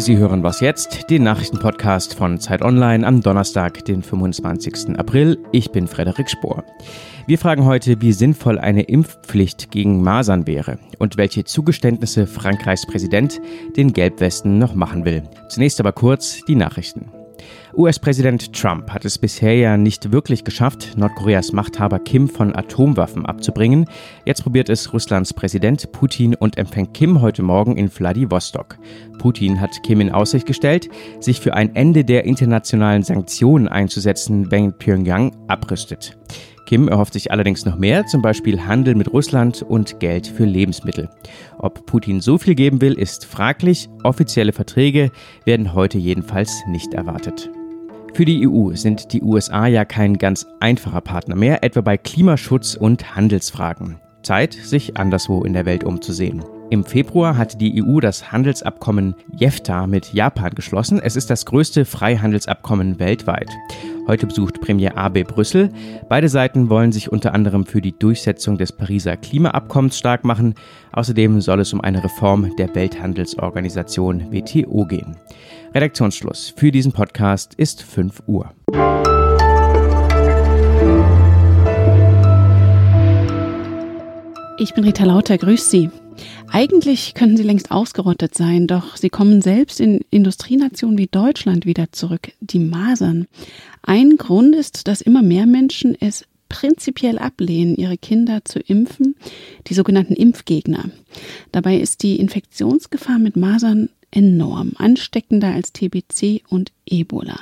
Sie hören was jetzt, den Nachrichtenpodcast von Zeit Online am Donnerstag, den 25. April. Ich bin Frederik Spohr. Wir fragen heute, wie sinnvoll eine Impfpflicht gegen Masern wäre und welche Zugeständnisse Frankreichs Präsident den Gelbwesten noch machen will. Zunächst aber kurz die Nachrichten. US-Präsident Trump hat es bisher ja nicht wirklich geschafft, Nordkoreas Machthaber Kim von Atomwaffen abzubringen. Jetzt probiert es Russlands Präsident Putin und empfängt Kim heute Morgen in Vladivostok. Putin hat Kim in Aussicht gestellt, sich für ein Ende der internationalen Sanktionen einzusetzen, wenn Pyongyang abrüstet. Kim erhofft sich allerdings noch mehr, zum Beispiel Handel mit Russland und Geld für Lebensmittel. Ob Putin so viel geben will, ist fraglich. Offizielle Verträge werden heute jedenfalls nicht erwartet. Für die EU sind die USA ja kein ganz einfacher Partner mehr, etwa bei Klimaschutz und Handelsfragen. Zeit, sich anderswo in der Welt umzusehen. Im Februar hat die EU das Handelsabkommen JEFTA mit Japan geschlossen. Es ist das größte Freihandelsabkommen weltweit. Heute besucht Premier Abe Brüssel. Beide Seiten wollen sich unter anderem für die Durchsetzung des Pariser Klimaabkommens stark machen. Außerdem soll es um eine Reform der Welthandelsorganisation WTO gehen. Redaktionsschluss für diesen Podcast ist 5 Uhr. Ich bin Rita Lauter, grüß Sie. Eigentlich könnten sie längst ausgerottet sein, doch sie kommen selbst in Industrienationen wie Deutschland wieder zurück, die Masern. Ein Grund ist, dass immer mehr Menschen es prinzipiell ablehnen, ihre Kinder zu impfen, die sogenannten Impfgegner. Dabei ist die Infektionsgefahr mit Masern enorm, ansteckender als TBC und Ebola.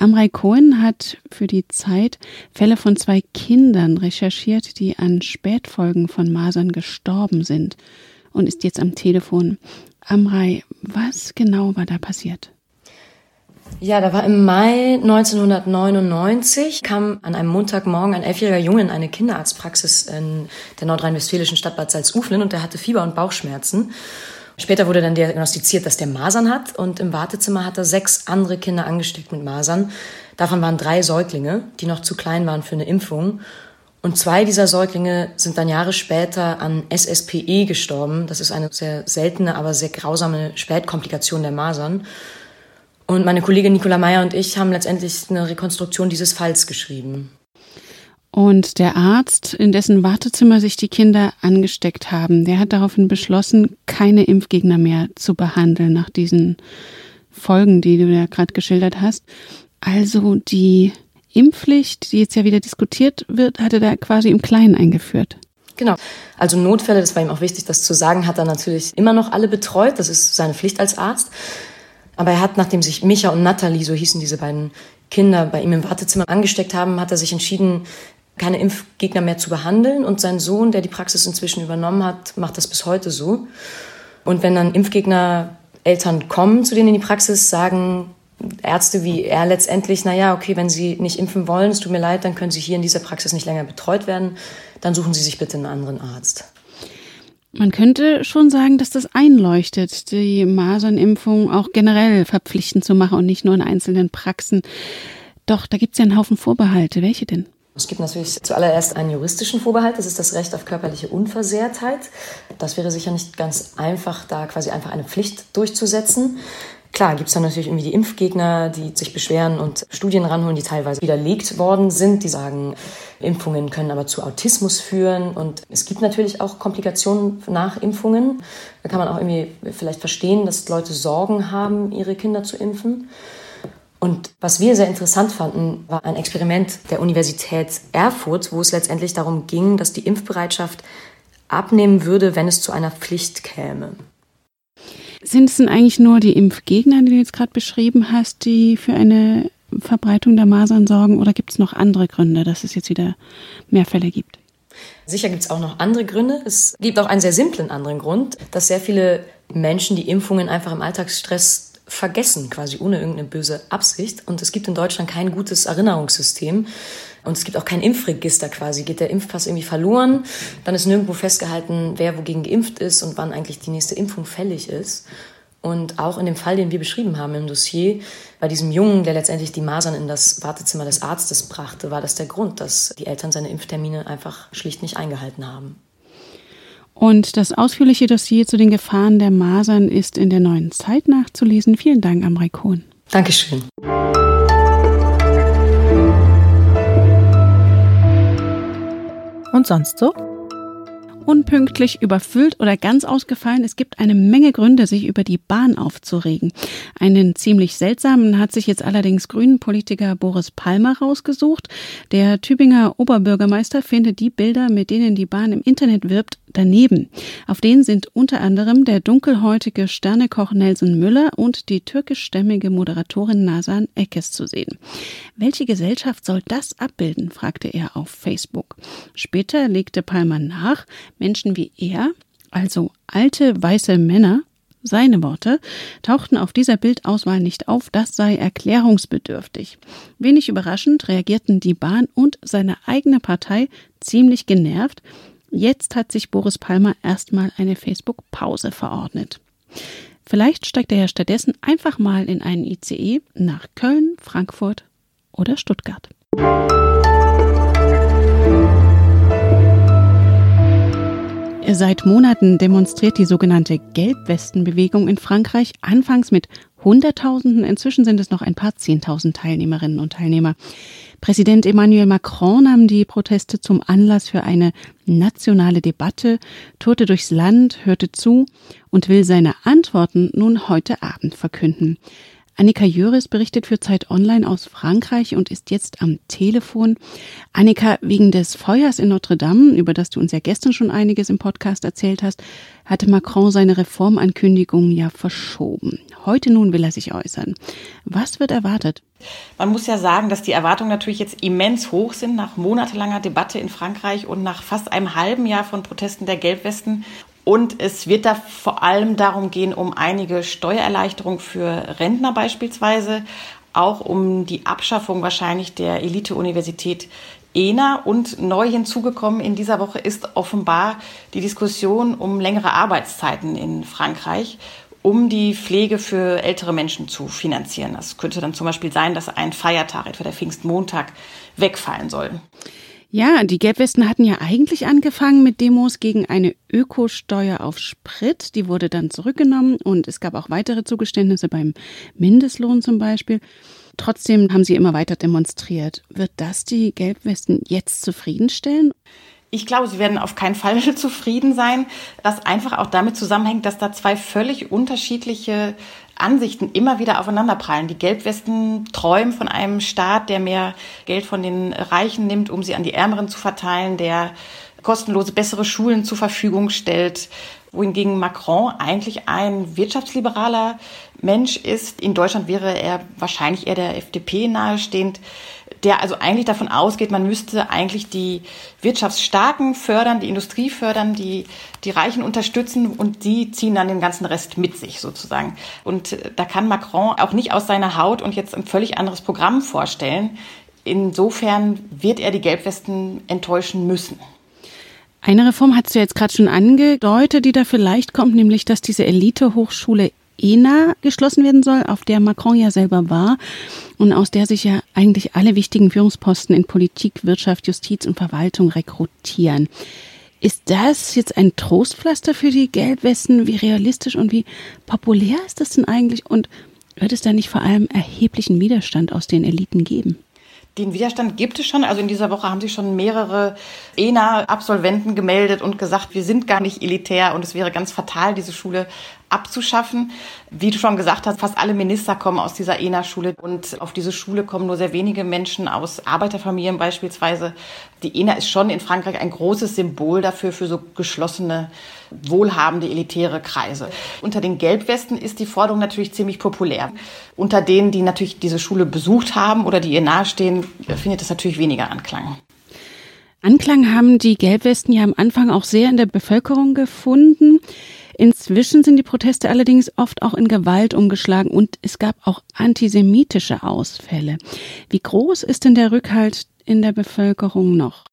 Amrei Cohen hat für die Zeit Fälle von zwei Kindern recherchiert, die an Spätfolgen von Masern gestorben sind und ist jetzt am Telefon. Amrei, was genau war da passiert? Ja, da war im Mai 1999, kam an einem Montagmorgen ein elfjähriger Junge in eine Kinderarztpraxis in der nordrhein-westfälischen Stadt Bad Salzuflen und der hatte Fieber und Bauchschmerzen. Später wurde dann diagnostiziert, dass der Masern hat und im Wartezimmer hat er sechs andere Kinder angesteckt mit Masern. Davon waren drei Säuglinge, die noch zu klein waren für eine Impfung. Und zwei dieser Säuglinge sind dann Jahre später an SSPE gestorben. Das ist eine sehr seltene, aber sehr grausame Spätkomplikation der Masern. Und meine Kollegin Nicola Meyer und ich haben letztendlich eine Rekonstruktion dieses Falls geschrieben. Und der Arzt, in dessen Wartezimmer sich die Kinder angesteckt haben, der hat daraufhin beschlossen, keine Impfgegner mehr zu behandeln nach diesen Folgen, die du ja gerade geschildert hast. Also die Impfpflicht, die jetzt ja wieder diskutiert wird, hat er da quasi im Kleinen eingeführt. Genau. Also Notfälle, das war ihm auch wichtig, das zu sagen, hat er natürlich immer noch alle betreut. Das ist seine Pflicht als Arzt. Aber er hat, nachdem sich Micha und Natalie, so hießen diese beiden Kinder, bei ihm im Wartezimmer angesteckt haben, hat er sich entschieden, keine Impfgegner mehr zu behandeln. Und sein Sohn, der die Praxis inzwischen übernommen hat, macht das bis heute so. Und wenn dann Impfgegner Eltern kommen zu denen in die Praxis, sagen Ärzte wie er letztendlich, na ja, okay, wenn Sie nicht impfen wollen, es tut mir leid, dann können Sie hier in dieser Praxis nicht länger betreut werden, dann suchen Sie sich bitte einen anderen Arzt. Man könnte schon sagen, dass das einleuchtet, die Masernimpfung auch generell verpflichtend zu machen und nicht nur in einzelnen Praxen. Doch da gibt es ja einen Haufen Vorbehalte. Welche denn? Es gibt natürlich zuallererst einen juristischen Vorbehalt, das ist das Recht auf körperliche Unversehrtheit. Das wäre sicher nicht ganz einfach, da quasi einfach eine Pflicht durchzusetzen. Klar, gibt es dann natürlich irgendwie die Impfgegner, die sich beschweren und Studien ranholen, die teilweise widerlegt worden sind. Die sagen, Impfungen können aber zu Autismus führen. Und es gibt natürlich auch Komplikationen nach Impfungen. Da kann man auch irgendwie vielleicht verstehen, dass Leute Sorgen haben, ihre Kinder zu impfen. Und was wir sehr interessant fanden, war ein Experiment der Universität Erfurt, wo es letztendlich darum ging, dass die Impfbereitschaft abnehmen würde, wenn es zu einer Pflicht käme. Sind es denn eigentlich nur die Impfgegner, die du jetzt gerade beschrieben hast, die für eine Verbreitung der Masern sorgen, oder gibt es noch andere Gründe, dass es jetzt wieder mehr Fälle gibt? Sicher gibt es auch noch andere Gründe. Es gibt auch einen sehr simplen anderen Grund, dass sehr viele Menschen die Impfungen einfach im Alltagsstress vergessen, quasi ohne irgendeine böse Absicht. Und es gibt in Deutschland kein gutes Erinnerungssystem. Und es gibt auch kein Impfregister quasi. Geht der Impfpass irgendwie verloren, dann ist nirgendwo festgehalten, wer wogegen geimpft ist und wann eigentlich die nächste Impfung fällig ist. Und auch in dem Fall, den wir beschrieben haben im Dossier, bei diesem Jungen, der letztendlich die Masern in das Wartezimmer des Arztes brachte, war das der Grund, dass die Eltern seine Impftermine einfach schlicht nicht eingehalten haben. Und das ausführliche Dossier zu den Gefahren der Masern ist in der neuen Zeit nachzulesen. Vielen Dank, Amrei Kohn. Dankeschön. Und sonst so? Unpünktlich, überfüllt oder ganz ausgefallen. Es gibt eine Menge Gründe, sich über die Bahn aufzuregen. Einen ziemlich seltsamen hat sich jetzt allerdings Grünen-Politiker Boris Palmer rausgesucht. Der Tübinger Oberbürgermeister findet die Bilder, mit denen die Bahn im Internet wirbt, daneben. Auf denen sind unter anderem der dunkelhäutige Sternekoch Nelson Müller und die türkischstämmige Moderatorin Nasan Ekes zu sehen. Welche Gesellschaft soll das abbilden? fragte er auf Facebook. Später legte Palmer nach, Menschen wie er, also alte weiße Männer, seine Worte tauchten auf dieser Bildauswahl nicht auf, das sei erklärungsbedürftig. Wenig überraschend reagierten die Bahn und seine eigene Partei ziemlich genervt, Jetzt hat sich Boris Palmer erstmal eine Facebook-Pause verordnet. Vielleicht steigt er ja stattdessen einfach mal in einen ICE nach Köln, Frankfurt oder Stuttgart. Seit Monaten demonstriert die sogenannte Gelbwestenbewegung in Frankreich, anfangs mit Hunderttausenden, inzwischen sind es noch ein paar Zehntausend Teilnehmerinnen und Teilnehmer. Präsident Emmanuel Macron nahm die Proteste zum Anlass für eine nationale Debatte, tourte durchs Land, hörte zu und will seine Antworten nun heute Abend verkünden. Annika Jöris berichtet für Zeit Online aus Frankreich und ist jetzt am Telefon. Annika, wegen des Feuers in Notre Dame, über das du uns ja gestern schon einiges im Podcast erzählt hast, hatte Macron seine Reformankündigung ja verschoben. Heute nun will er sich äußern. Was wird erwartet? Man muss ja sagen, dass die Erwartungen natürlich jetzt immens hoch sind nach monatelanger Debatte in Frankreich und nach fast einem halben Jahr von Protesten der Gelbwesten und es wird da vor allem darum gehen, um einige Steuererleichterungen für Rentner beispielsweise, auch um die Abschaffung wahrscheinlich der Elite-Universität ENA und neu hinzugekommen in dieser Woche ist offenbar die Diskussion um längere Arbeitszeiten in Frankreich, um die Pflege für ältere Menschen zu finanzieren. Das könnte dann zum Beispiel sein, dass ein Feiertag, etwa der Pfingstmontag, wegfallen soll. Ja, die Gelbwesten hatten ja eigentlich angefangen mit Demos gegen eine Ökosteuer auf Sprit. Die wurde dann zurückgenommen und es gab auch weitere Zugeständnisse beim Mindestlohn zum Beispiel. Trotzdem haben sie immer weiter demonstriert. Wird das die Gelbwesten jetzt zufriedenstellen? Ich glaube, sie werden auf keinen Fall zufrieden sein, was einfach auch damit zusammenhängt, dass da zwei völlig unterschiedliche Ansichten immer wieder aufeinanderprallen. Die Gelbwesten träumen von einem Staat, der mehr Geld von den Reichen nimmt, um sie an die Ärmeren zu verteilen, der kostenlose bessere Schulen zur Verfügung stellt, wohingegen Macron eigentlich ein wirtschaftsliberaler Mensch ist. In Deutschland wäre er wahrscheinlich eher der FDP nahestehend der also eigentlich davon ausgeht, man müsste eigentlich die Wirtschaftsstarken fördern, die Industrie fördern, die, die Reichen unterstützen und die ziehen dann den ganzen Rest mit sich sozusagen. Und äh, da kann Macron auch nicht aus seiner Haut und jetzt ein völlig anderes Programm vorstellen. Insofern wird er die Gelbwesten enttäuschen müssen. Eine Reform hast du jetzt gerade schon angedeutet, die da vielleicht kommt, nämlich dass diese Elite-Hochschule ENA geschlossen werden soll, auf der Macron ja selber war und aus der sich ja eigentlich alle wichtigen Führungsposten in Politik, Wirtschaft, Justiz und Verwaltung rekrutieren. Ist das jetzt ein Trostpflaster für die Gelbwesten? Wie realistisch und wie populär ist das denn eigentlich? Und wird es da nicht vor allem erheblichen Widerstand aus den Eliten geben? Den Widerstand gibt es schon. Also in dieser Woche haben sich schon mehrere ENA-Absolventen gemeldet und gesagt, wir sind gar nicht elitär und es wäre ganz fatal, diese Schule abzuschaffen. Wie du schon gesagt hast, fast alle Minister kommen aus dieser ENA-Schule und auf diese Schule kommen nur sehr wenige Menschen aus Arbeiterfamilien beispielsweise. Die ENA ist schon in Frankreich ein großes Symbol dafür, für so geschlossene, wohlhabende, elitäre Kreise. Unter den Gelbwesten ist die Forderung natürlich ziemlich populär. Unter denen, die natürlich diese Schule besucht haben oder die ihr nahestehen, findet es natürlich weniger Anklang. Anklang haben die Gelbwesten ja am Anfang auch sehr in der Bevölkerung gefunden. Inzwischen sind die Proteste allerdings oft auch in Gewalt umgeschlagen und es gab auch antisemitische Ausfälle. Wie groß ist denn der Rückhalt in der Bevölkerung noch?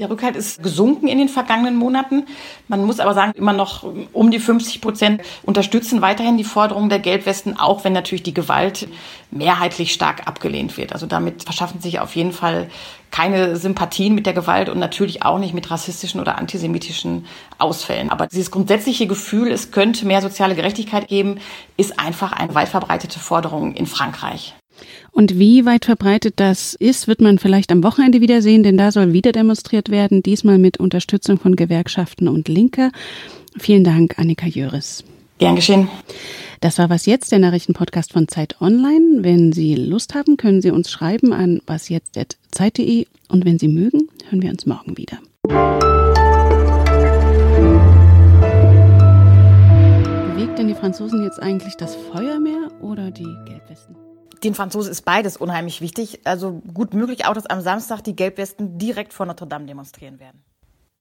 Der Rückhalt ist gesunken in den vergangenen Monaten. Man muss aber sagen, immer noch um die 50 Prozent unterstützen weiterhin die Forderungen der Gelbwesten, auch wenn natürlich die Gewalt mehrheitlich stark abgelehnt wird. Also damit verschaffen sich auf jeden Fall keine Sympathien mit der Gewalt und natürlich auch nicht mit rassistischen oder antisemitischen Ausfällen. Aber dieses grundsätzliche Gefühl, es könnte mehr soziale Gerechtigkeit geben, ist einfach eine weit verbreitete Forderung in Frankreich. Und wie weit verbreitet das ist, wird man vielleicht am Wochenende wieder sehen, denn da soll wieder demonstriert werden, diesmal mit Unterstützung von Gewerkschaften und Linke. Vielen Dank, Annika Jöris. Gern geschehen. Das war was jetzt, der Nachrichtenpodcast von Zeit Online. Wenn Sie Lust haben, können Sie uns schreiben an wasjetzt.zeit.de und wenn Sie mögen, hören wir uns morgen wieder. Bewegt denn die Franzosen jetzt eigentlich das Feuermeer oder die Gelbwesten? Den Franzosen ist beides unheimlich wichtig. Also gut möglich auch, dass am Samstag die Gelbwesten direkt vor Notre Dame demonstrieren werden.